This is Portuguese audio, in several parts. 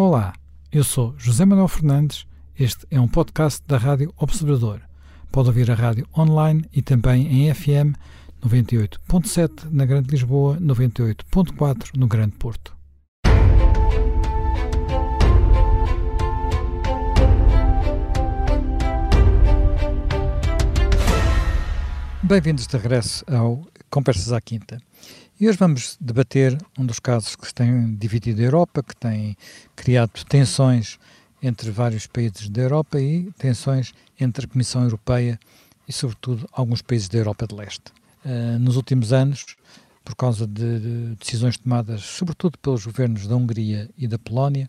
Olá, eu sou José Manuel Fernandes. Este é um podcast da Rádio Observador. Pode ouvir a rádio online e também em FM 98.7 na Grande Lisboa, 98.4 no Grande Porto. Bem-vindos de regresso ao Conversas à Quinta. E hoje vamos debater um dos casos que tem dividido a Europa, que tem criado tensões entre vários países da Europa e tensões entre a Comissão Europeia e, sobretudo, alguns países da Europa de Leste. Uh, nos últimos anos, por causa de, decisões tomadas, sobretudo pelos governos da Hungria e da Polónia,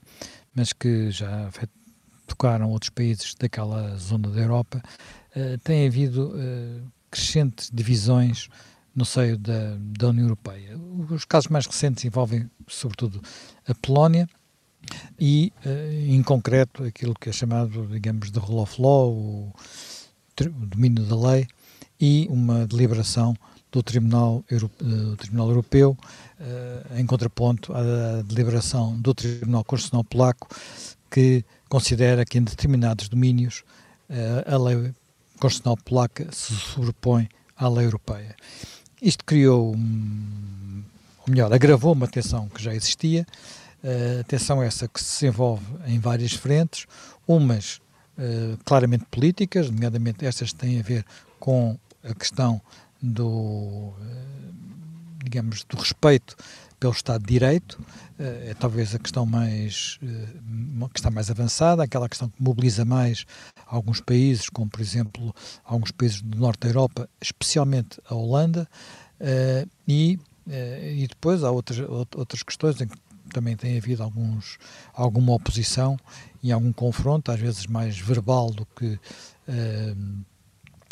mas que já tocaram outros países daquela zona da Europa, uh, tem havido uh, crescentes divisões no seio da, da União Europeia. Os casos mais recentes envolvem, sobretudo, a Polónia e, eh, em concreto, aquilo que é chamado, digamos, de rule of law, o, o domínio da lei, e uma deliberação do Tribunal, Europeu, do Tribunal Europeu eh, em contraponto à deliberação do Tribunal Constitucional Polaco, que considera que em determinados domínios eh, a lei constitucional polaca se sobrepõe à lei europeia. Isto criou, ou melhor, agravou uma tensão que já existia, uh, tensão essa que se desenvolve em várias frentes, umas uh, claramente políticas, nomeadamente estas têm a ver com a questão do, uh, digamos, do respeito pelo Estado de Direito, é talvez a questão mais uma questão mais avançada, aquela questão que mobiliza mais alguns países, como por exemplo alguns países do norte da Europa, especialmente a Holanda, e, e depois há outras, outras questões em que também tem havido alguns, alguma oposição e algum confronto, às vezes mais verbal do que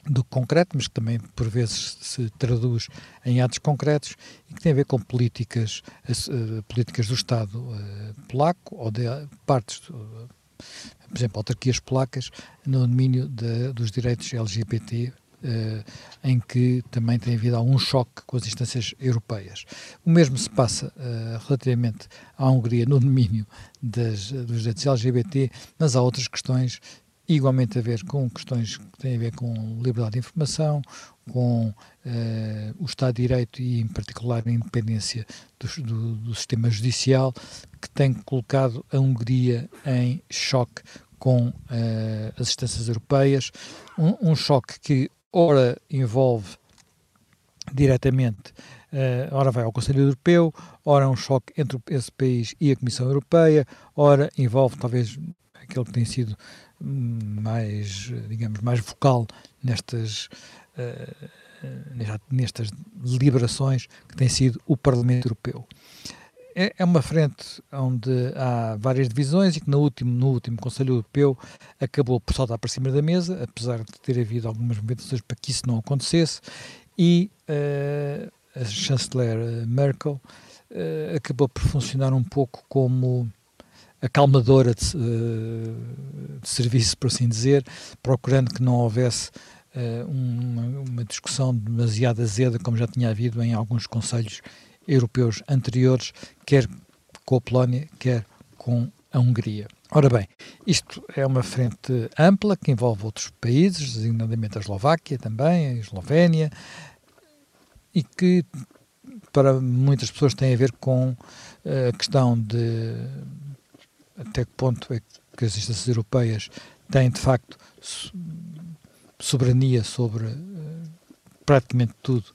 do concreto, mas que também por vezes se traduz em atos concretos e que tem a ver com políticas, uh, políticas do Estado uh, polaco ou de partes, uh, por exemplo, autarquias polacas no domínio de, dos direitos LGBT. em que também tem havido algum choque com as instâncias europeias. O mesmo se passa relativamente à Hungria no domínio das, dos direitos LGBT, mas há outras questões igualmente a ver com questões que têm a ver com liberdade de informação, com uh, o Estado de Direito e, em particular, a independência do, do, do, sistema judicial, que tem colocado a Hungria em choque com uh, as instâncias europeias, um, um, choque que, ora, envolve diretamente, uh, ora vai ao Conselho Europeu, ora é um choque entre esse país e a Comissão Europeia, ora envolve talvez aquele que tem sido mais, digamos, mais vocal nestas, uh, nestas deliberações que tem sido o Parlamento Europeu. É, é uma frente onde há várias divisões e que no último, no último Conselho Europeu acabou por saltar para cima da mesa, apesar de ter havido algumas movimentações para que isso não acontecesse, e uh, a chanceler Merkel uh, acabou por funcionar um pouco como acalmadora de, eh, de, serviço, por assim dizer, procurando que não houvesse uh, uma, uma, discussão demasiado azeda, como já tinha havido em alguns conselhos europeus anteriores, quer com a Polónia, quer com a Hungria. Ora bem, isto é uma frente ampla que envolve outros países, designadamente a Eslováquia também, a Eslovénia, e que para muitas pessoas tem a ver com eh, a questão de até que ponto é que as instâncias europeias têm de facto soberania sobre uh, praticamente tudo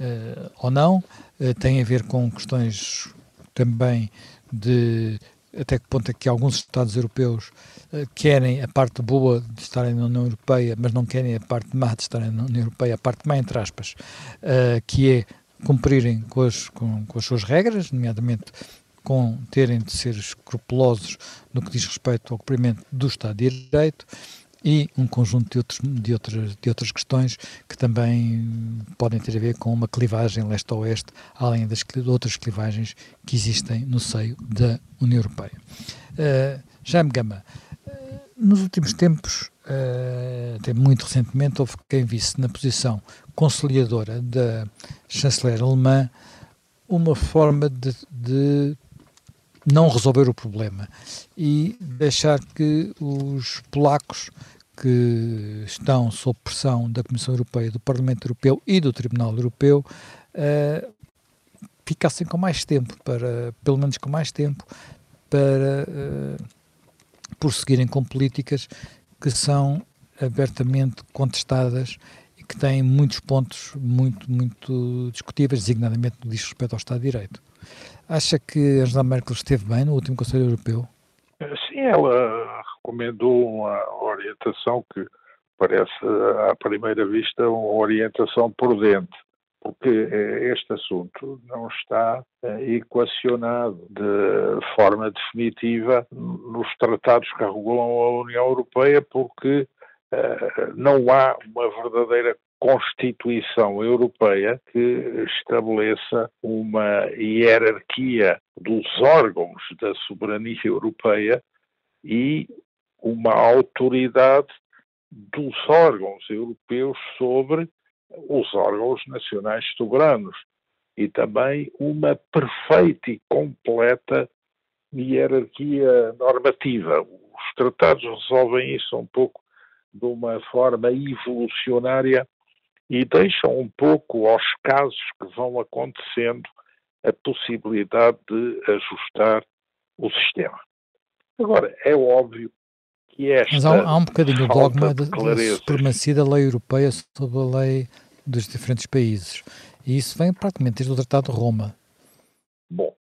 uh, ou não, uh, tem a ver com questões também de até que ponto é que alguns Estados europeus querem a parte boa de estarem na União Europeia, mas não querem a parte má de estarem na União Europeia, a parte má, entre aspas, que é cumprirem com as, com, com as suas regras, nomeadamente com terem de ser escrupulosos no que diz respeito ao cumprimento do Estado de Direito e um conjunto de, outros, de, outras, de outras questões que também podem ter a ver com uma clivagem leste-oeste, além das outras clivagens que existem no seio da União Europeia. Uh, Jaime Gama, uh, nos últimos tempos, uh, até muito recentemente, houve quem visse na posição conciliadora da chanceler alemã uma forma de, de não resolver o problema e deixar que os polacos que estão sob pressão da Comissão Europeia, do Parlamento Europeu e do Tribunal Europeu uh, ficassem com mais tempo, para, pelo menos com mais tempo, para uh, prosseguirem com políticas que são abertamente contestadas e que têm muitos pontos muito, muito discutíveis, designadamente no que diz respeito ao Estado de Direito. Acha que Angela Merkel esteve bem no último Conselho Europeu? Sim, ela recomendou uma orientação que parece, à primeira vista, uma orientação prudente porque eh, este assunto não está eh, equacionado de forma definitiva nos tratados que regulam a União Europeia, porque eh, não há uma verdadeira Constituição Europeia que estabeleça uma hierarquia dos órgãos da soberania europeia e uma autoridade dos órgãos europeus sobre os órgãos nacionais soberanos e também uma perfeita e completa hierarquia normativa. Os tratados resolvem isso um pouco de uma forma evolucionária e deixam um pouco aos casos que vão acontecendo a possibilidade de ajustar o sistema. Agora, é óbvio que esta. Mas há, há um bocadinho o dogma de, de supremacia da lei europeia sobre a lei dos diferentes países. E isso vem praticamente desde o Tratado de Roma. Bom,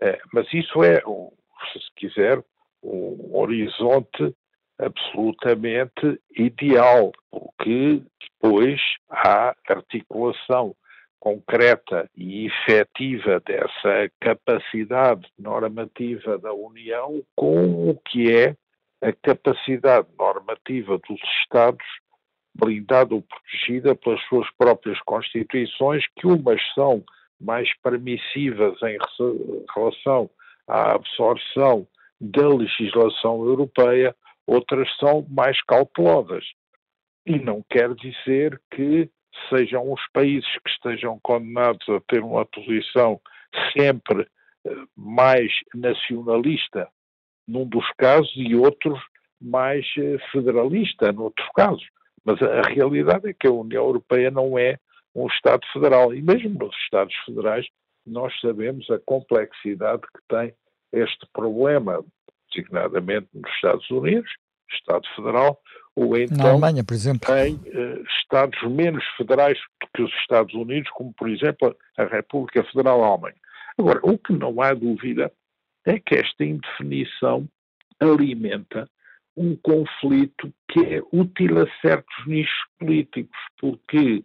é, mas isso é, se quiser, um horizonte absolutamente ideal, porque depois há articulação concreta e efetiva dessa capacidade normativa da União com o que é a capacidade normativa dos Estados blindada ou protegida pelas suas próprias constituições, que umas são mais permissivas em relação à absorção da legislação europeia, outras são mais cautelosas. E não quer dizer que sejam os países que estejam condenados a ter uma posição sempre eh, mais nacionalista num dos casos e outros mais eh, federalista noutros casos. Mas a, realidade é que a União Europeia não é um Estado federal. E mesmo nos Estados federais, nós sabemos a complexidade que tem este problema, designadamente nos Estados Unidos, Estado Federal, ou então Na Alemanha, por exemplo. em uh, Estados menos federais do que os Estados Unidos, como por exemplo a República Federal Alemanha. Agora, o que não há dúvida é que esta indefinição alimenta um conflito que é útil a certos nichos políticos, porque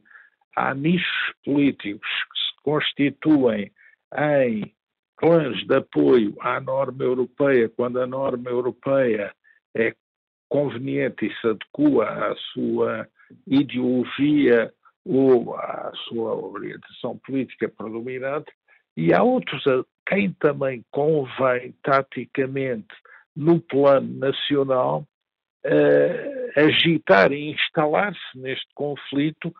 há nichos políticos que se constituem em clãs de apoio à norma europeia, quando a norma europeia é conveniente e se adequa à sua ideologia ou à sua orientação política predominante, e há outros a quem também convém taticamente no plano nacional, uh, agitar e instalar-se neste conflito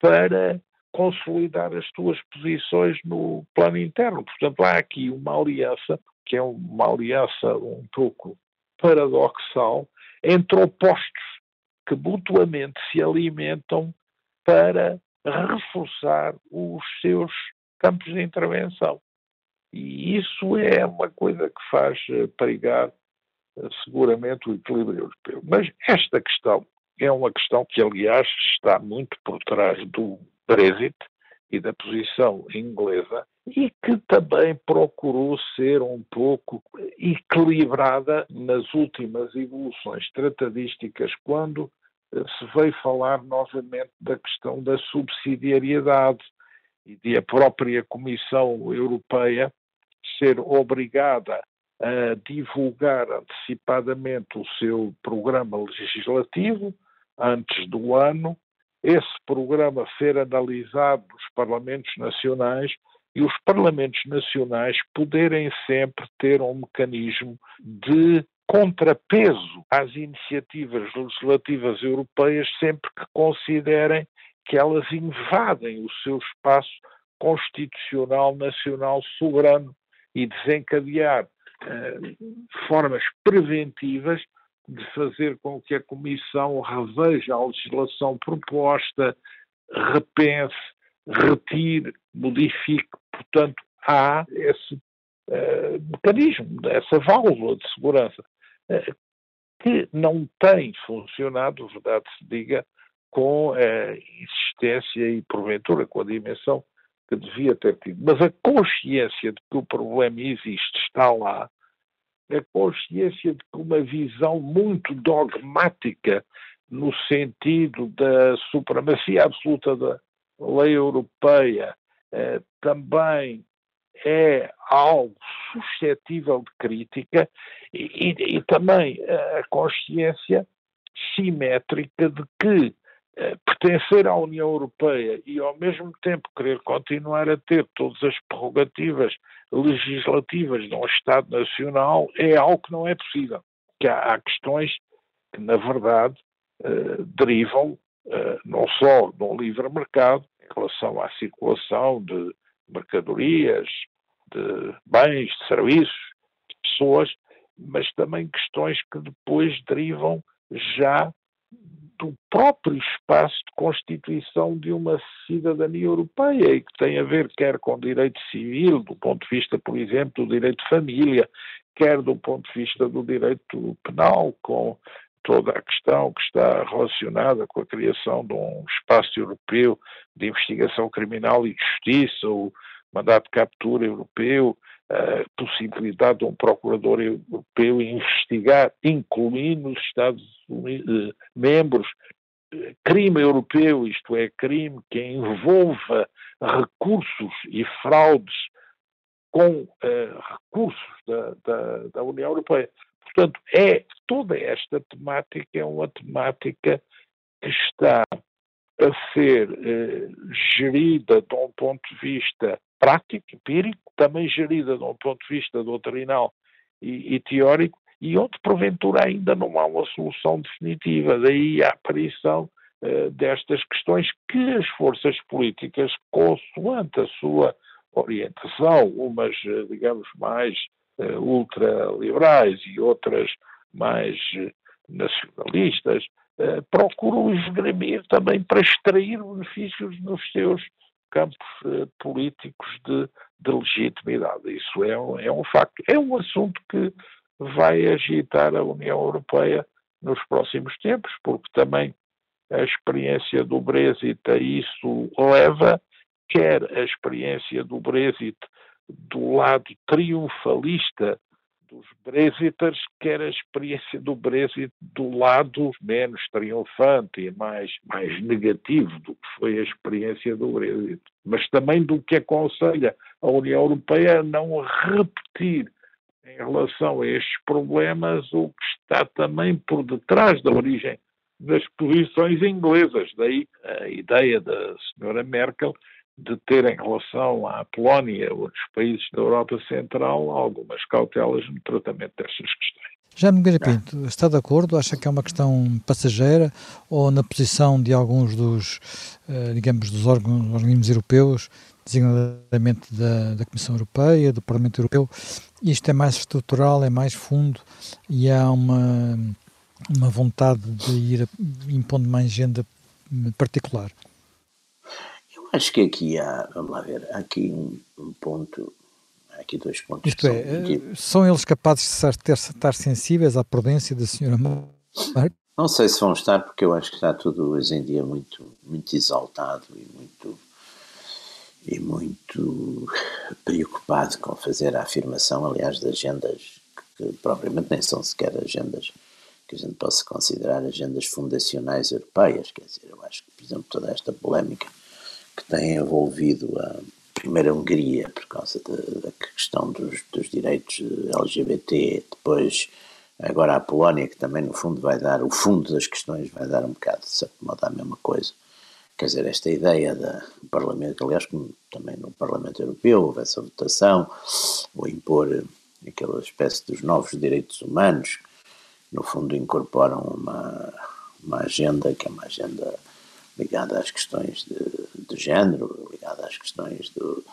para consolidar as suas posições no plano interno. Portanto, há aqui uma aliança, que é uma aliança um pouco paradoxal, entre opostos que mutuamente se alimentam para reforçar os seus campos de intervenção. E isso é uma coisa que faz eh, perigar seguramente o equilíbrio europeu. Mas esta questão é uma questão que, aliás, está muito por trás do Brexit e da posição inglesa e que também procurou ser um pouco equilibrada nas últimas evoluções tratadísticas, quando eh, se veio falar novamente da questão da subsidiariedade e de a própria Comissão Europeia ser obrigada a divulgar antecipadamente o seu programa legislativo antes do ano, esse programa ser analisado nos Parlamentos Nacionais e os Parlamentos Nacionais poderem sempre ter um mecanismo de contrapeso às iniciativas legislativas europeias sempre que considerem que elas invadem o seu espaço constitucional nacional soberano e desencadear formas preventivas de fazer com que a Comissão reveja a legislação proposta, repense, retire, modifique. Portanto, há esse uh, mecanismo, essa válvula de segurança, uh, que não tem funcionado, verdade se diga, com a insistência e, porventura, com a dimensão que devia ter tido. Mas a consciência de que o problema existe está lá, a consciência de que uma visão muito dogmática no sentido da supremacia absoluta da lei europeia eh, também é algo suscetível de crítica e, e, e também a consciência simétrica de que eh, pertencer à União Europeia e ao mesmo tempo querer continuar a ter todas as prerrogativas legislativas de um Estado Nacional é algo que não é possível. Que há, há questões que, na verdade, eh, derivam eh, não só do livre mercado, em relação à circulação de mercadorias, de bens, de serviços, de pessoas, mas também questões que depois derivam já do próprio espaço de constituição de uma cidadania europeia e que tem a ver quer com direito civil, do ponto de vista, por exemplo, do direito de família, quer do ponto de vista do direito penal, com toda a questão que está relacionada com a criação de um espaço europeu de investigação criminal e justiça, o mandato de captura europeu, a possibilidade de um procurador europeu investigar, incluindo os Estados Unidos, eh, membros, eh, crime europeu, isto é, crime que envolva recursos e fraudes com recursos da, da, da, União Europeia. Portanto, é toda esta temática é uma temática que está a ser uh, gerida de um ponto de vista prático, empírico, também gerida de um ponto de vista doutrinal e, e teórico, e onde porventura ainda não há uma solução definitiva. Daí a aparição uh, destas questões que as forças políticas, consoante a sua orientação, umas, uh, digamos, mais uh, ultraliberais e outras mais nacionalistas, procuram esgrimir também para extrair benefícios nos seus campos uh, políticos de, de, legitimidade. Isso é um, é um facto. É um assunto que vai agitar a União Europeia nos próximos tempos, porque também a experiência do Brexit a isso leva, quer a experiência do Brexit do lado triunfalista dos Brexiters, quer a experiência do Brexit do lado menos triunfante e mais, mais negativo do que foi a experiência do Brexit. Mas também do que aconselha a União Europeia a não repetir em relação a estes problemas o que está também por detrás da origem das posições inglesas. Daí a ideia da senhora Merkel de ter em relação à Polónia ou outros países da Europa Central algumas cautelas no tratamento destas questões. Já Nogueira Pinto, está de acordo? Acha que é uma questão passageira ou na posição de alguns dos, eh, digamos, dos órgãos, organismos europeus, designadamente da, da, Comissão Europeia, do Parlamento Europeu, isto é mais estrutural, é mais fundo e há uma, uma vontade de ir impondo uma agenda particular? Acho que aqui há, vamos lá ver, há aqui um, um ponto, há aqui dois pontos. Isto é, são, são eles capazes de ter, estar sensíveis à prudência da senhora Merkel? Não sei se vão estar, porque eu acho que está tudo hoje em dia muito, muito exaltado e muito, e muito preocupado com fazer a afirmação, aliás, de agendas que, que propriamente nem são sequer agendas que a gente possa considerar agendas fundacionais europeias. Quer dizer, eu acho que, por exemplo, toda esta polémica que tem envolvido a primeira Hungria por causa da questão dos, dos, direitos LGBT, depois agora a Polónia que também no fundo vai dar, o fundo das questões vai dar um bocado de certo modo a mesma coisa. Quer dizer, esta ideia do Parlamento, aliás, como também no Parlamento Europeu houve essa votação, ou impor aquela espécie dos novos direitos humanos, no fundo incorporam uma, uma agenda que é uma agenda ligada às questões de, de género, ligada às questões do,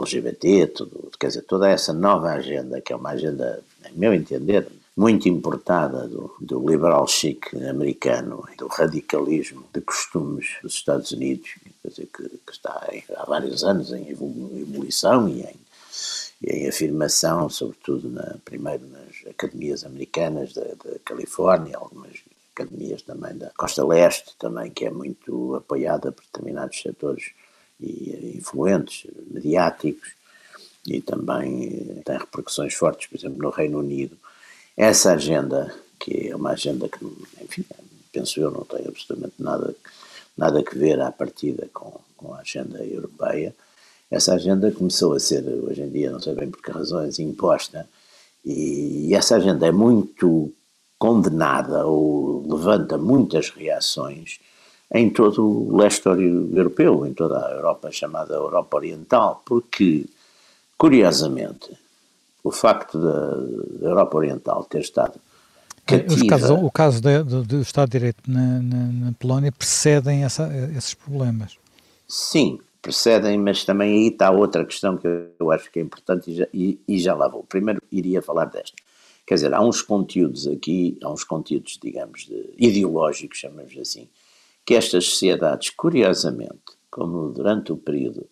LGBT, tudo, quer dizer, toda essa nova agenda, que é uma agenda, em meu entender, muito importada do, do liberal chic americano, do radicalismo de costumes dos Estados Unidos, quer dizer, que, que está em, há vários anos em evolução e em, e em afirmação, sobretudo na, primeiro nas academias americanas da, da Califórnia, algumas academias também da Costa Leste, também que é muito apoiada por determinados setores e influentes, mediáticos, e também tem repercussões fortes, por exemplo, no Reino Unido. Essa agenda, que é uma agenda que, enfim, penso eu, não tem absolutamente nada, nada a ver à partida com, com a agenda europeia, essa agenda começou a ser, hoje em dia, não sei bem por que razões, imposta, e essa agenda é muito condenada ou levanta muitas reações em todo o leste europeu, em toda a Europa chamada Europa Oriental, porque, curiosamente, o facto da, Europa Oriental ter estado cativa... Casos, o caso do Estado de Direito na, na, na Polónia precedem essa, esses problemas. Sim, precedem, mas também aí está outra questão que eu acho que é importante e já, e, e já lá vou. Primeiro iria falar desta. Quer dizer, há uns conteúdos aqui, há uns conteúdos, digamos, de, ideológicos, chamamos assim, que estas sociedades, curiosamente, como durante o período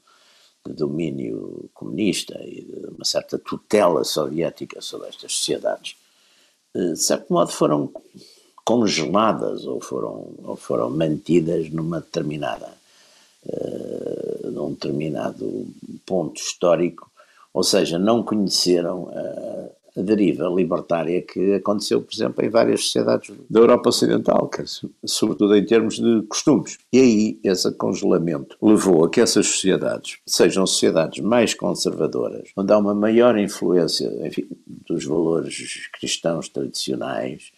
de domínio comunista e de uma certa tutela soviética sobre estas sociedades, eh, de certo modo foram congeladas ou foram, ou foram mantidas numa determinada, uh, num determinado ponto histórico, ou seja, não conheceram uh, deriva libertária que aconteceu, por exemplo, em várias sociedades da Europa Ocidental, sobretudo em termos de costumes. E aí esse congelamento levou a que essas sociedades sejam sociedades mais conservadoras, onde há uma maior influência enfim, dos valores cristãos tradicionais,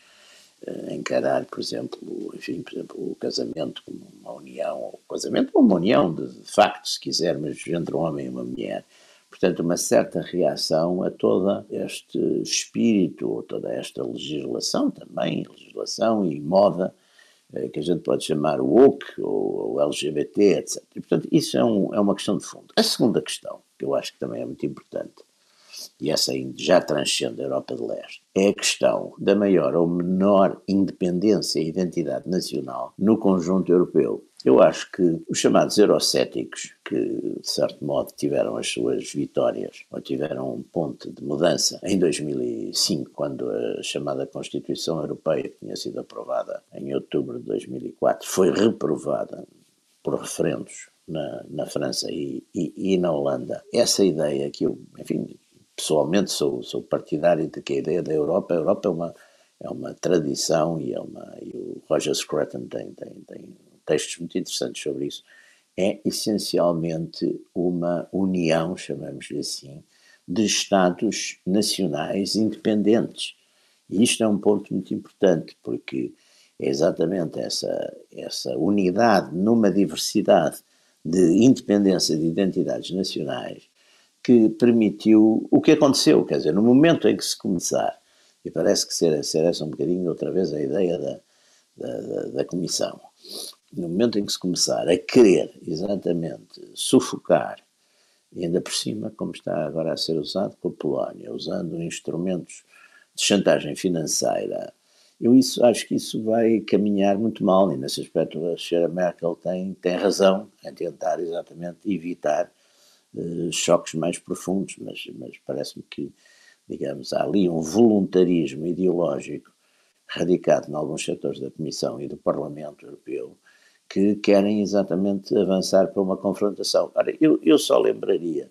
eh, encarar, por exemplo, enfim, por exemplo, o casamento como uma união, o casamento como uma união de, de facto, se quisermos, entre um homem e uma mulher, portanto, uma certa reação a todo este espírito, toda esta legislação também, legislação e moda, eh, que a gente pode chamar o woke ou, o LGBT, etc. E, portanto, isso é, um, é uma questão de fundo. A segunda questão, que eu acho que também é muito importante, e essa já transcende a Europa de Leste, é a questão da maior ou menor independência e identidade nacional no conjunto europeu. Eu acho que os chamados eurocéticos, que de certo modo tiveram as suas vitórias, ou tiveram um ponto de mudança em 2005, quando a chamada Constituição Europeia, que tinha sido aprovada em outubro de 2004, foi reprovada por referendos na, na França e, e, e, na Holanda. Essa ideia que eu, enfim, pessoalmente sou, sou partidário de que a ideia da Europa, a Europa é uma, é uma tradição e, é uma, e o Roger Scruton tem, tem, tem textos muito interessantes sobre isso, é essencialmente uma união, chamamos-lhe assim, de Estados nacionais independentes. E isto é um ponto muito importante, porque é exatamente essa, essa unidade numa diversidade de independência de identidades nacionais que permitiu o que aconteceu. Quer dizer, no momento em que se começar, e parece que ser, ser essa um bocadinho outra vez a ideia da, da, da, da Comissão, no momento em que se começar a querer exatamente sufocar, e ainda por cima, como está agora a ser usado com a Polónia, usando instrumentos de chantagem financeira, eu isso, acho que isso vai caminhar muito mal, e nesse aspecto a senhora Merkel tem, tem razão em tentar exatamente evitar uh, choques mais profundos, mas, mas parece-me que, digamos, há ali um voluntarismo ideológico radicado em alguns setores da Comissão e do Parlamento Europeu que querem exatamente avançar para uma confrontação. Ora, eu, eu só lembraria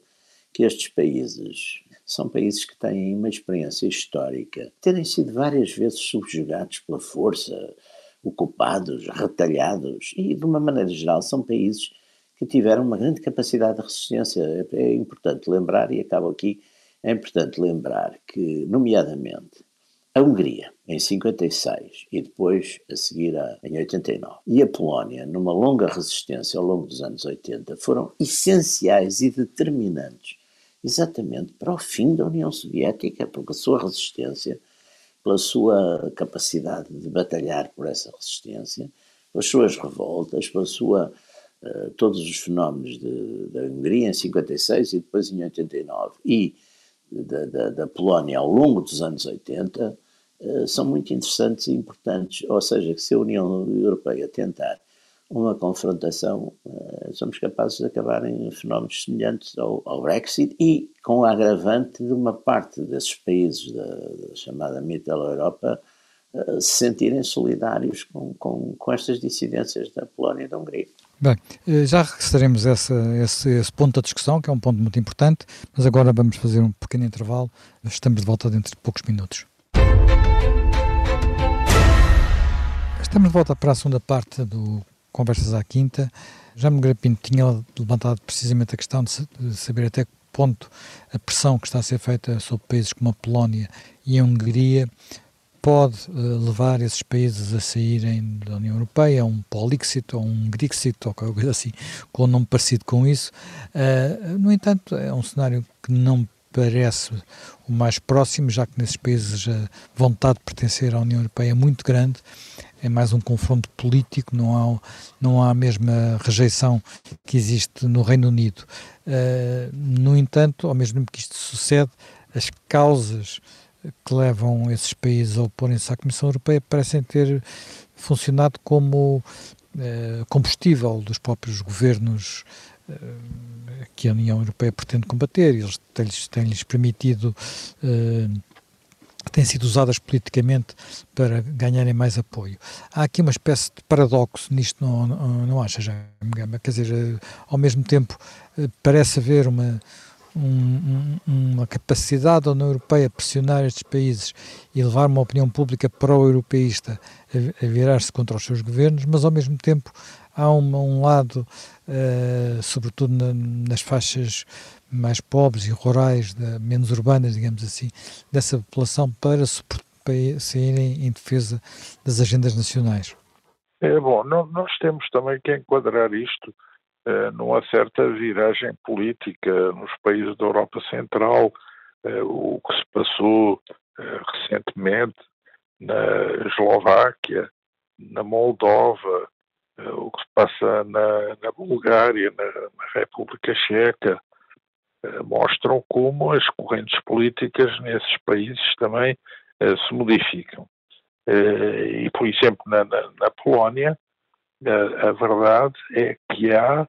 que estes países são países que têm uma experiência histórica, terem sido várias vezes subjugados pela força, ocupados, retalhados, e de uma maneira geral são países que tiveram uma grande capacidade de resistência. É, é importante lembrar, e acabo aqui, é importante lembrar que, nomeadamente, a Hungria, em 56, e depois a seguir a, em 89, e a Polónia, numa longa resistência ao longo dos anos 80, foram essenciais e determinantes exatamente para o fim da União Soviética, pela sua resistência, pela sua capacidade de batalhar por essa resistência, pelas suas revoltas, pela sua uh, todos os fenómenos de, da Hungria em 56 e depois em 89 e da, da, da Polónia ao longo dos anos 80 uh, são muito interessantes e importantes. Ou seja, que se a União Europeia tentar uma confrontação, uh, somos capazes de acabar em fenómenos semelhantes ao, ao, Brexit e com o agravante de uma parte desses países da, da chamada Mittel-Europa uh, se sentirem solidários com, com, com estas dissidências da Polónia e da Hungria. Bem, eh, já regressaremos essa, esse, esse, ponto da discussão, que é um ponto muito importante, mas agora vamos fazer um pequeno intervalo. Estamos de volta dentro de poucos minutos. Estamos de volta para a segunda parte do Conversas à Quinta. Já me Pinto tinha levantado precisamente a questão de saber até que ponto a pressão que está a ser feita sobre países como a Polónia e a Hungria pode uh, levar esses países a saírem da União Europeia, a um Polixit ou um Grexit ou qualquer coisa assim, com um nome parecido com isso. Uh, no entanto, é um cenário que não parece o mais próximo, já que nesses países a vontade de pertencer à União Europeia é muito grande, é mais um confronto político, não há, não há a mesma rejeição que existe no Reino Unido. Uh, no entanto, ao mesmo tempo que isto sucede, as causas que levam esses países a oporem-se à Comissão Europeia parecem ter funcionado como eh, combustível dos próprios governos eh, que a União Europeia pretende combater. Eles têm-lhes têm permitido, eh, têm sido usadas politicamente para ganharem mais apoio. Há aqui uma espécie de paradoxo nisto, não, não, não acha, já? Quer dizer, ao mesmo tempo parece haver uma um, uma capacidade da União Europeia a pressionar estes países e levar uma opinião pública pró-europeísta a, a virar-se contra os seus governos, mas ao mesmo tempo há um, um lado, uh, sobretudo na, nas faixas mais pobres e rurais, de, menos urbanas, digamos assim, dessa população para, para saírem em defesa das agendas nacionais. É bom, nós temos também que enquadrar isto eh, numa certa viragem política nos países da Europa Central, eh, o que se passou eh, recentemente na Eslováquia, na Moldova, o que se passa na, na Bulgária, na, na, República Checa, mostram como as correntes políticas nesses países também se modificam. E, por exemplo, na, na, na Polónia, a, a, verdade é que há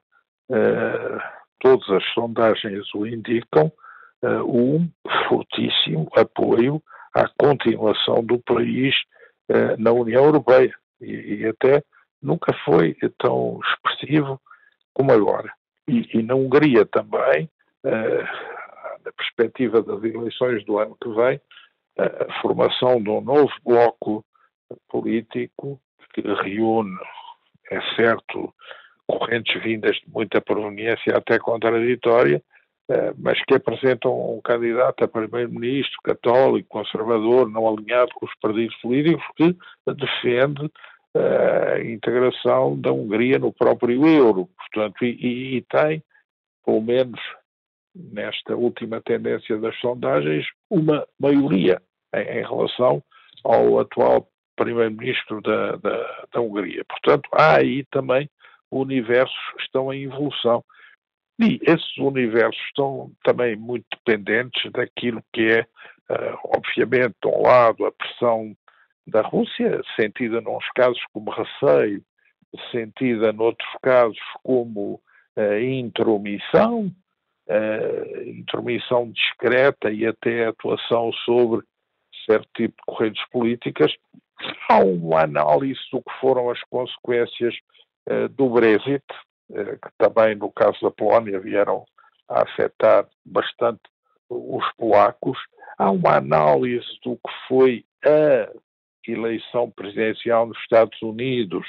eh, todas as sondagens o indicam, um fortíssimo apoio à continuação do país na União Europeia. E, e, até nunca foi tão expressivo como agora. E, e na Hungria também, na perspectiva das eleições do ano que vem, a formação de um novo bloco político que reúne, é certo, correntes vindas de muita proveniência até contraditória, eh, mas que apresentam um candidato a primeiro-ministro católico, conservador, não alinhado com os partidos políticos, que defende eh, a integração da Hungria no próprio euro. Portanto, e, e tem, pelo menos nesta última tendência das sondagens, uma maioria em, em relação ao atual primeiro-ministro da, da, da Hungria. Portanto, há aí também universos estão em evolução. E esses universos estão também muito dependentes daquilo que é, uh, obviamente, de um lado, a pressão da Rússia, sentida nos casos como receio, sentida noutros casos como uh, intromissão, uh, intromissão discreta e até atuação sobre certo tipo de correntes políticas. Há uma análise do que foram as consequências eh, do Brexit, eh, que também no caso da Polónia vieram a afetar bastante os polacos. Há uma análise do que foi a eleição presidencial nos Estados Unidos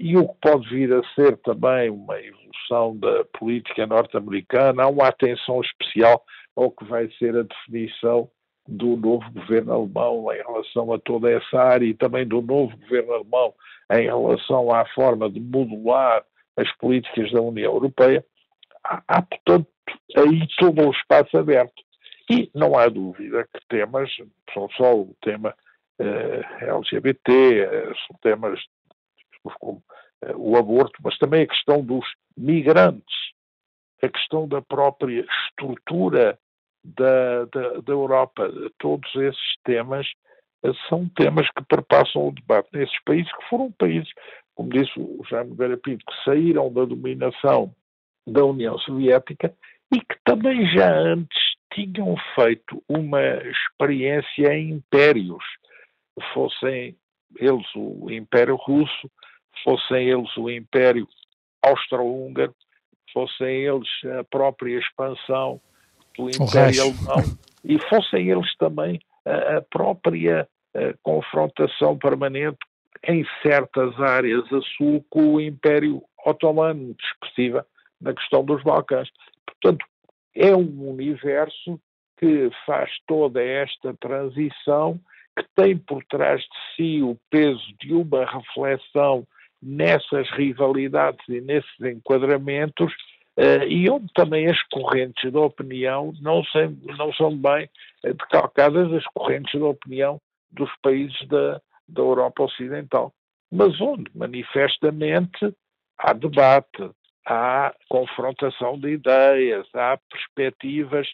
e o que pode vir a ser também uma evolução da política norte-americana. Há uma atenção especial ao que vai ser a definição do novo governo alemão em relação a toda essa área e também do novo governo alemão em relação à forma de modular as políticas da União Europeia, há, há portanto, aí todo um espaço aberto. E não há dúvida que temas, são só o tema eh, LGBT, eh, são temas como o aborto, mas também a questão dos migrantes, a questão da própria estrutura da, da, da Europa. Todos esses temas são temas que perpassam o debate nesses países que foram países, como disse o Jaime Vera Pinto, que saíram da dominação da União Soviética e que também já antes tinham feito uma experiência em impérios, fossem eles o Império Russo, fossem eles o Império Austro-Húngaro, fossem eles a própria expansão do Império Alemão e fossem eles também a, a própria a confrontação permanente em certas áreas a sul com o Império Otomano, expressiva na questão dos Balcãs. Portanto, é um universo que faz toda esta transição, que tem por trás de si o peso de uma reflexão nessas rivalidades e nesses enquadramentos, uh, e onde também as correntes da opinião não, não são bem decalcadas as correntes da opinião dos países da, da Europa Ocidental, mas onde manifestamente há debate, há confrontação de ideias, há perspectivas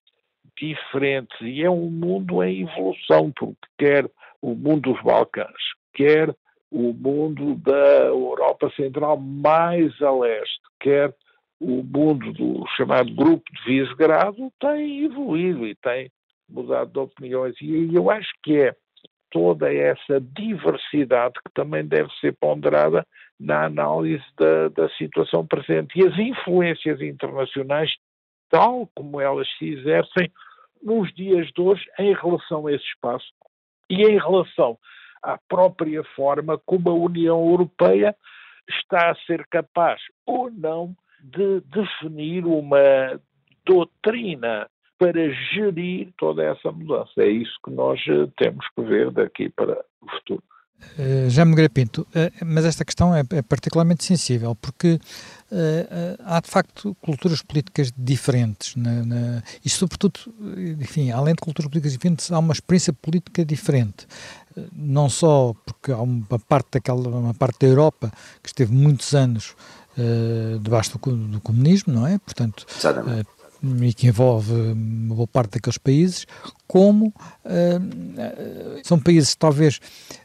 diferentes e é um mundo em evolução, porque quer o mundo dos Balcãs, quer o mundo da Europa Central mais a leste, quer o mundo do chamado Grupo de Visegrado, tem evoluído e tem mudado de opiniões. E eu acho que é toda essa diversidade que também deve ser ponderada na análise da, da situação presente. E as influências internacionais, tal como elas se exercem nos dias de hoje em relação a esse espaço e em relação à própria forma como a União Europeia está a ser capaz ou não de definir uma doutrina para gerir toda essa mudança. É isso que nós eh, temos que ver daqui para o futuro. Uh, já me Pinto, uh, mas esta questão é, é particularmente sensível porque uh, há de facto culturas políticas diferentes na, na, e sobretudo, enfim, além de culturas políticas diferentes, há uma experiência política diferente. não só porque há uma parte daquela, uma parte da Europa que esteve muitos anos debaixo do, do, comunismo, não é? Portanto, e que envolve uma boa parte daqueles países, como uh, são países talvez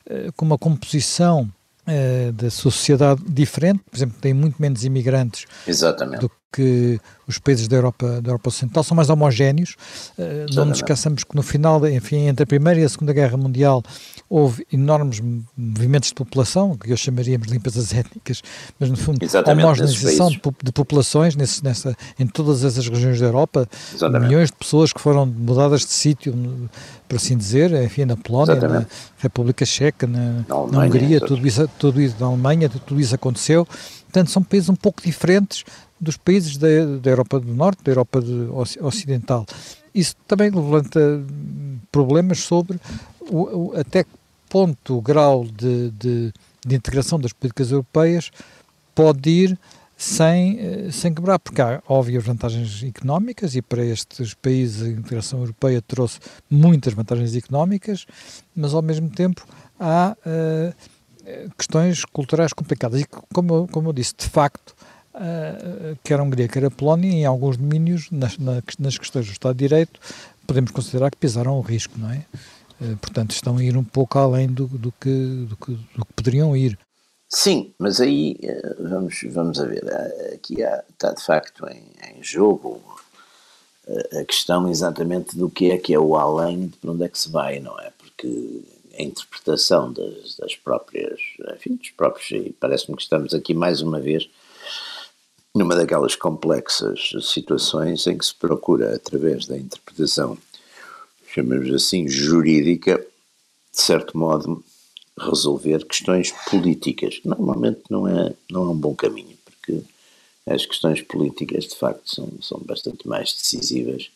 uh, com uma composição uh, da sociedade diferente, por exemplo, têm muito menos imigrantes Exatamente. do que os países da Europa, da Europa Ocidental são mais homogéneos. Uh, não nos esqueçamos que no final, enfim, entre a Primeira e a Segunda Guerra Mundial houve enormes movimentos de população, que hoje chamaríamos de limpezas étnicas, mas no fundo homogeneização de, de, populações nesse, nessa, em todas essas regiões da Europa, Exatamente. milhões de pessoas que foram mudadas de sítio, por assim dizer, enfim, na Polónia, Exatamente. na República Checa, na, na, Alemanha, na Hungria, tudo isso, tudo isso, na Alemanha, tudo isso aconteceu. Portanto, são países um pouco diferentes dos países da, da Europa do Norte, da Europa de, Ocidental. Isso também levanta problemas sobre o, o, até que ponto o grau de, de, de, integração das políticas europeias pode ir sem, eh, sem quebrar, porque há óbvias vantagens económicas e para estes países a integração europeia trouxe muitas vantagens económicas, mas ao mesmo tempo há uh, questões culturais complicadas e como, como eu disse, de facto uh, quer a Hungria, quer a Polónia, em alguns domínios, nas, nas questões do Estado de Direito, podemos considerar que pisaram o risco, não é? Uh, portanto, estão a ir um pouco além do, do, que, do, que, do que poderiam ir. Sim, mas aí vamos, vamos a ver, aqui há, está de facto em, em jogo a questão exatamente do que é que é o além de para onde é que se vai, não é? Porque a interpretação das, das próprias, enfim, dos próprios, e parece-me que estamos aqui mais uma vez numa daquelas complexas situações em que se procura, através da interpretação, chamamos assim, jurídica, de certo modo, resolver questões políticas. Normalmente não é, não é um bom caminho, porque as questões políticas, de facto, são, são bastante mais decisivas.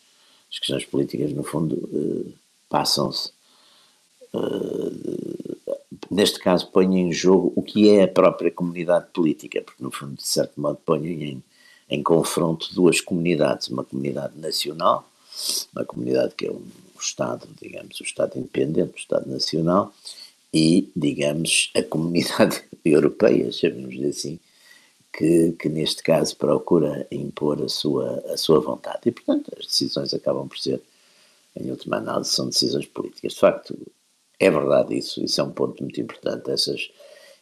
As questões políticas, no fundo, eh, passam-se eh, neste caso, ponho em jogo o que é a própria comunidade política, porque, no fundo, de certo modo, ponho em, em confronto duas comunidades: uma comunidade nacional, uma comunidade que é um Estado, digamos, o Estado independente, o Estado nacional, e, digamos, a comunidade europeia, chamemos-lhe assim, que, que, neste caso procura impor a sua, a sua vontade. E, portanto, as decisões acabam por ser, em última análise, são decisões políticas. De facto, é verdade isso, isso é um ponto muito importante. Essas,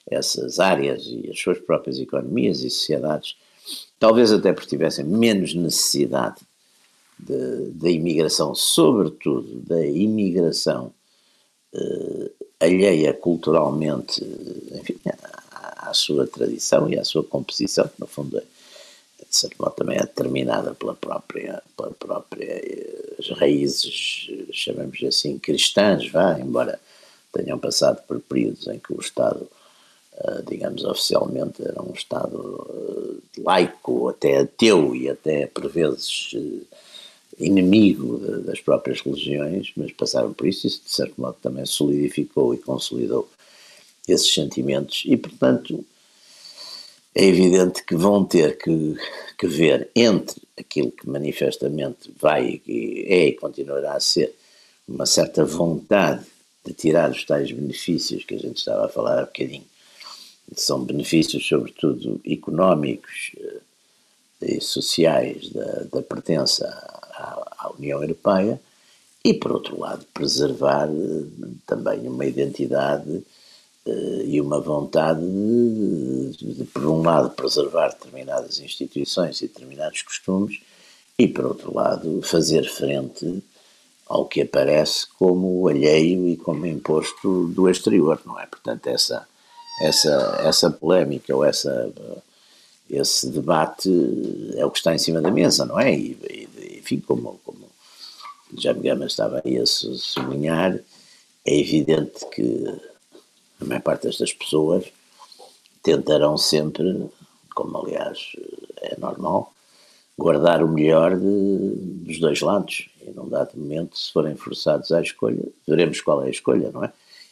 essas áreas e as suas próprias economias e sociedades, talvez até porque tivessem menos necessidade da imigração, sobretudo da imigração uh, alheia culturalmente, enfim, à, à, sua tradição e à sua composição, que no fundo é, de certo modo também é determinada pela própria, pela própria as raízes, chamemos assim, cristãs, vá, embora tenham passado por períodos em que o Estado, uh, digamos, oficialmente era um Estado laico, até ateu e até por vezes inimigo das próprias religiões, mas passaram por isso, isso de certo modo também solidificou e consolidou esses sentimentos. E, portanto, é evidente que vão ter que, que ver entre aquilo que manifestamente vai e é e continuará a ser uma certa vontade de tirar os tais benefícios que a gente estava a falar há bocadinho. São benefícios, sobretudo, económicos eh, e sociais da, da pertença à, à União Europeia e, por outro lado, preservar eh, também uma identidade e uma vontade de, de, por um lado, preservar determinadas instituições e determinados costumes e, por outro lado, fazer frente ao que aparece como alheio e como imposto do exterior, não é? Portanto, essa, essa, essa polémica ou essa esse debate é o que está em cima da mesa, não é? E, e enfim, como, como já Gama estava aí a sublinhar, é evidente que a maior parte destas pessoas tentarão sempre, como aliás é normal, guardar o melhor de, dos dois lados. E num dado momento, se forem forçados à escolha, veremos qual é a escolha, não é?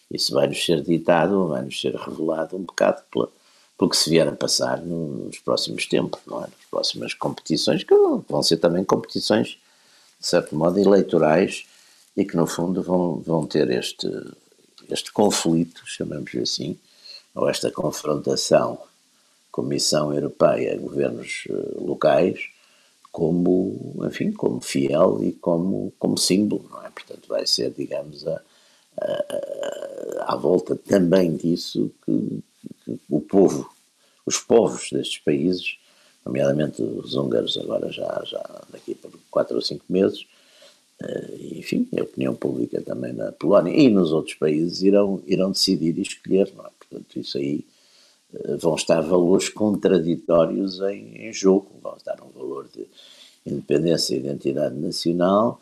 Isso vai-nos ser ditado, vai-nos ser revelado um bocado pela, pelo que se vier a passar nos próximos tempos, não é? Nas próximas competições, que vão ser também competições, de certo modo, eleitorais e que, no fundo, vão, vão ter este, este conflito, chamamos-lhe assim, ou esta confrontação Comissão Europeia, governos eh, locais, como, enfim, como fiel e como, como símbolo, não é? Portanto, vai ser, digamos, a, à volta também disso que, o povo, os povos destes países, nomeadamente os húngaros agora já, já daqui por quatro ou cinco meses, enfim, a opinião pública também na Polónia e nos outros países irão, irão decidir e escolher, não é? Portanto, isso aí uh, vão estar valores contraditórios em, em, jogo, vão estar um valor de independência e identidade nacional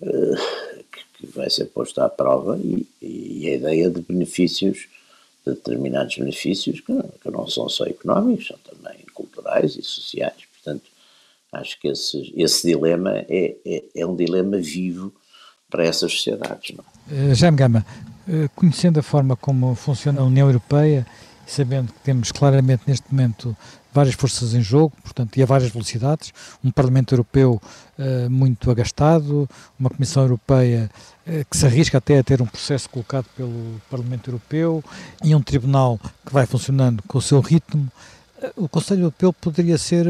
uh, que, que, vai ser posto à prova e, e a ideia de benefícios de determinados benefícios que, que não são só económicos, são também culturais e sociais. Acho que esse, esse dilema é, é, é um dilema vivo para essas sociedades. Não? Uh, Jaime Gama, uh, conhecendo a forma como funciona a União Europeia sabendo que temos claramente neste momento várias forças em jogo, portanto, e a várias velocidades, um Parlamento Europeu uh, muito agastado, uma Comissão Europeia uh, que se arrisca até a ter um processo colocado pelo Parlamento Europeu e um Tribunal que vai funcionando com o seu ritmo. Uh, o Conselho Europeu poderia ser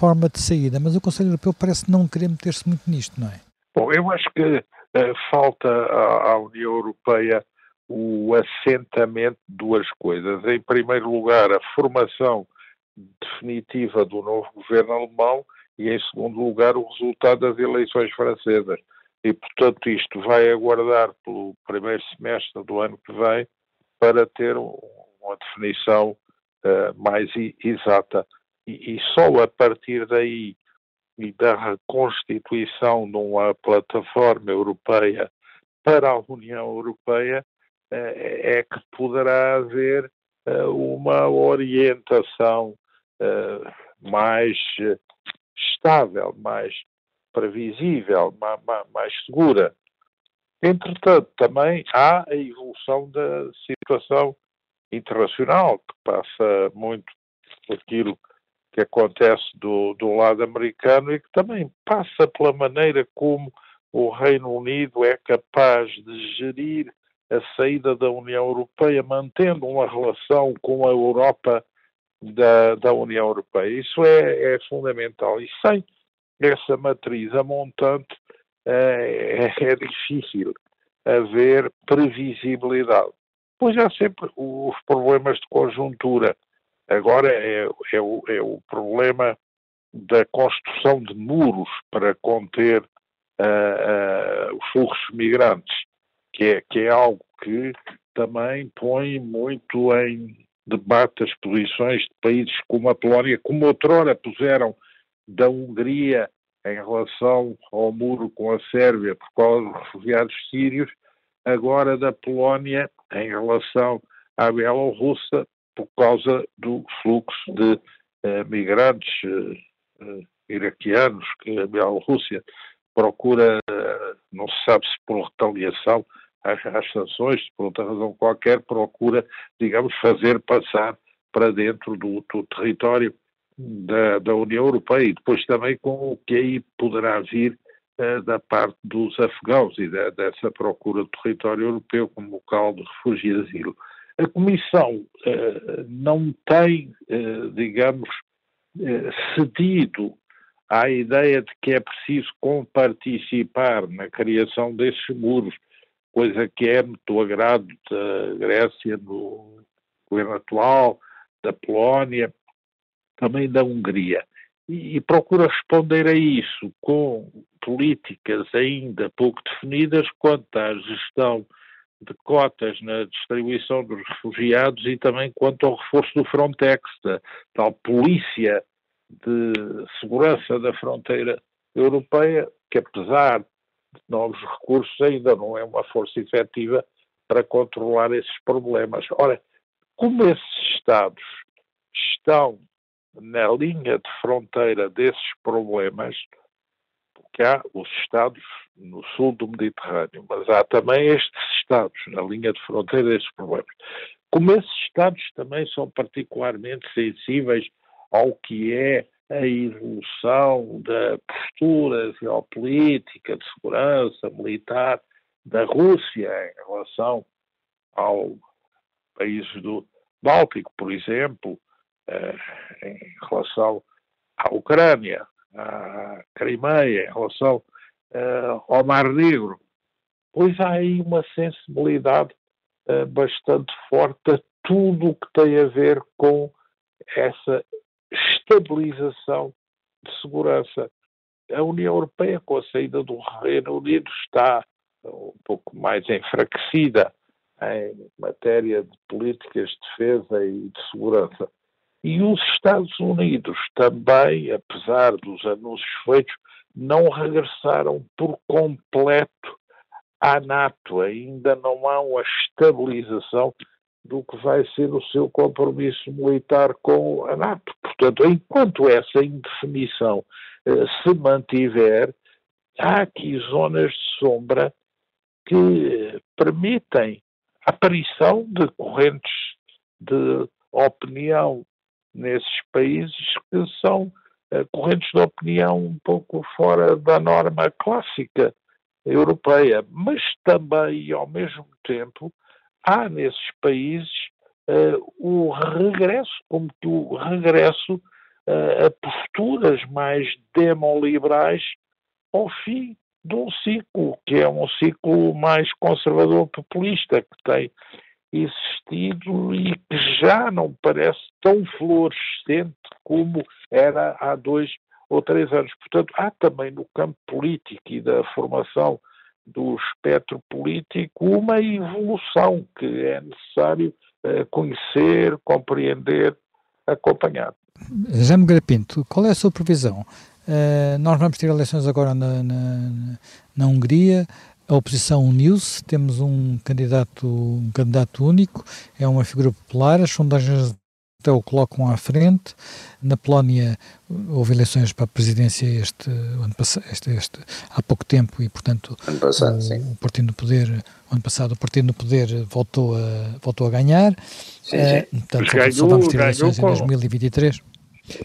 forma de saída, mas o Conselho Europeu parece não querer meter-se muito nisto, não é? Bom, eu acho que falta à, à União Europeia o assentamento de duas coisas. Em primeiro lugar, a formação definitiva do novo governo alemão e, em segundo lugar, o resultado das eleições francesas. E, portanto, isto vai aguardar pelo primeiro semestre do ano que vem para ter uma definição uh, mais exata. E, só a partir daí e da reconstituição de uma plataforma europeia para a União Europeia uh, é que poderá haver uh, uma orientação uh, mais estável, mais previsível, mais, mais segura. Entretanto, também há a evolução da situação internacional, que passa muito por aquilo que acontece do, do lado americano e que também passa pela maneira como o Reino Unido é capaz de gerir a saída da União Europeia, mantendo uma relação com a Europa da, da União Europeia. Isso é, é fundamental. E sem essa matriz a montante é, é difícil haver previsibilidade. Pois há sempre os problemas de conjuntura. Agora é, é, o, é o problema da construção de muros para conter uh, uh, os fluxos migrantes, que é, que é algo que também põe muito em debate as posições de países como a Polónia, como outrora puseram da Hungria em relação ao muro com a Sérvia por causa dos refugiados sírios, agora da Polónia em relação à Bielorrússia por causa do fluxo de uh, migrantes uh, iraquianos que a Bielorrússia procura, não se sabe se por retaliação às, às sanções, por outra razão qualquer, procura, digamos, fazer passar para dentro do, do território da, da, União Europeia e depois também com o que aí poderá vir uh, da parte dos afegãos e da, dessa procura do território europeu como local de refúgio e asilo. A Comissão uh, não tem, uh, digamos, cedido à ideia de que é preciso comparticipar na criação desses muros, coisa que é do agrado da Grécia no governo atual, da Polónia, também da Hungria. E, e procura responder a isso com políticas ainda pouco definidas quanto à gestão de cotas na distribuição dos refugiados e também quanto ao reforço do Frontex, da tal polícia de segurança da fronteira europeia, que apesar de novos recursos ainda não é uma força efetiva para controlar esses problemas. Ora, como esses Estados estão na linha de fronteira desses problemas, porque há os Estados no sul do Mediterrâneo, mas há também estes Estados na linha de fronteira desses problemas. Como esses Estados também são particularmente sensíveis ao que é a evolução da postura geopolítica, de segurança militar da Rússia em relação ao países do Báltico, por exemplo, eh, em relação à Ucrânia, à Crimeia, em relação eh, ao Mar Negro, pois há aí uma sensibilidade eh, bastante forte a tudo o que tem a ver com essa estabilização de segurança. A União Europeia, com a saída do Reino Unido, está um pouco mais enfraquecida em matéria de políticas de defesa e de segurança. E os Estados Unidos também, apesar dos anúncios feitos, não regressaram por completo à NATO. Ainda não há uma estabilização do que vai ser o seu compromisso militar com a NATO. Portanto, enquanto essa indefinição eh, se mantiver, há aqui zonas de sombra que permitem a aparição de correntes de opinião nesses países que são eh, correntes de opinião um pouco fora da norma clássica europeia, mas também, ao mesmo tempo, há nesses países uh, o regresso, como que o regresso uh, a posturas mais demoliberais ao fim de um ciclo, que é um ciclo mais conservador populista, que tem existido e que já não parece tão florescente como era há dois ou três anos. Portanto, há também no campo político e da formação do espectro político uma evolução que é necessário uh, conhecer, compreender, acompanhar. Jaime Grapinto, qual é a sua previsão? Uh, nós vamos ter eleições agora na, na, na Hungria, a oposição uniu-se, temos um candidato, um candidato único, é uma figura popular, as sondagens até o colocam à frente. Na Polónia houve eleições para a presidência este ano passado, este, este, há pouco tempo e, portanto, passado, o, o, Partido no Poder, ano passado, o Partido no Poder voltou a, voltou a ganhar. Sim, sim. É, portanto, ganhou, só vamos ter eleições em 2023.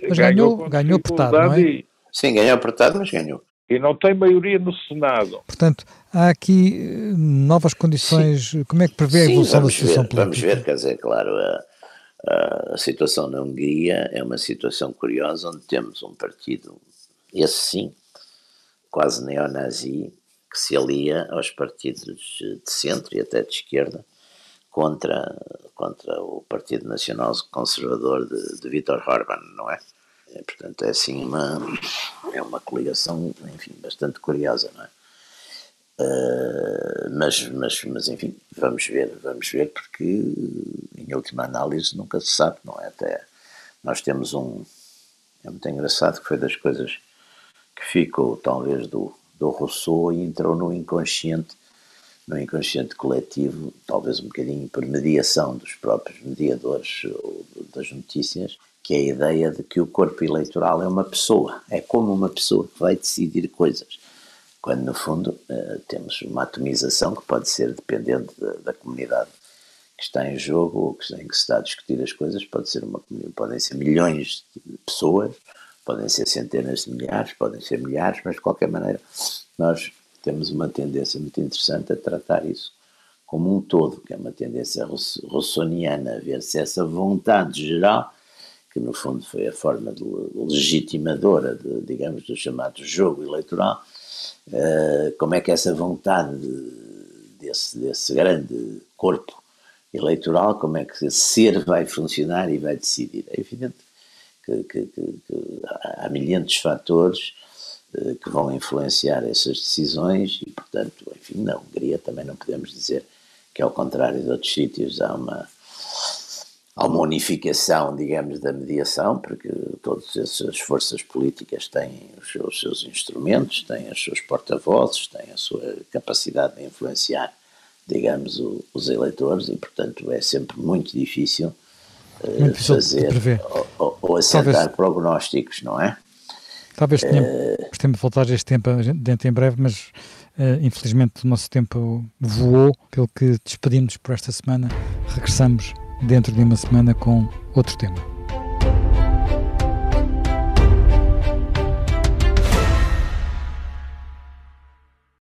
Mas ganhou, ganhou, ganhou apertado, não é? E... Sim, ganhou apertado, mas ganhou. E não tem maioria no Senado. Portanto, há aqui eh, novas condições. Sim. Como é que prevê a evolução da situação ver, política? Vamos ver, quer dizer, claro, a a situação na Hungria é uma situação curiosa, onde temos um partido, esse sim, quase neonazi, que se alia aos partidos de centro e até de esquerda contra, contra o Partido Nacional Conservador de, de Vítor Orban, não é? É? Portanto, é assim uma, é uma coligação, enfim, bastante curiosa, não é? Uh, mas, mas, mas enfim, vamos ver, vamos ver, porque em última análise nunca se sabe, não é? Até nós temos um. É muito engraçado que foi das coisas que ficou, talvez, do, do Rousseau e entrou no inconsciente, no inconsciente coletivo, talvez um bocadinho por mediação dos próprios mediadores das notícias, que é a ideia de que o corpo eleitoral é uma pessoa, é como uma pessoa que vai decidir coisas. Quando no fundo uh, temos uma atomização que pode ser dependente da, da, comunidade que está em jogo ou que, em que se está a discutir as coisas, pode ser uma podem ser milhões de pessoas, podem ser centenas de milhares, podem ser milhares, mas de qualquer maneira nós temos uma tendência muito interessante a tratar isso como um todo, que é uma tendência rossoniana, a ver se essa vontade geral, que no fundo foi a forma de legitimadora, de, digamos, do chamado jogo eleitoral, uh, como é que essa vontade desse, desse grande corpo eleitoral, como é que esse ser vai funcionar e vai decidir. É evidente que, que, que, que há milhares de fatores uh, que vão influenciar essas decisões e, portanto, enfim, na Hungria também não podemos dizer que, ao contrário de outros sítios, há uma há uma unificação, digamos, da mediação, porque todas essas forças políticas têm os seus, os seus instrumentos, têm os seus porta-vozes, têm a sua capacidade de influenciar, digamos, o, os eleitores e, portanto, é sempre muito difícil, muito difícil fazer ou, ou, assentar Talvez... prognósticos, não é? Talvez tenhamos uh, de voltar a este tempo dentro em breve, mas uh, infelizmente o nosso tempo voou, pelo que despedimos por esta semana. Regressamos dentro de uma semana com outro tema.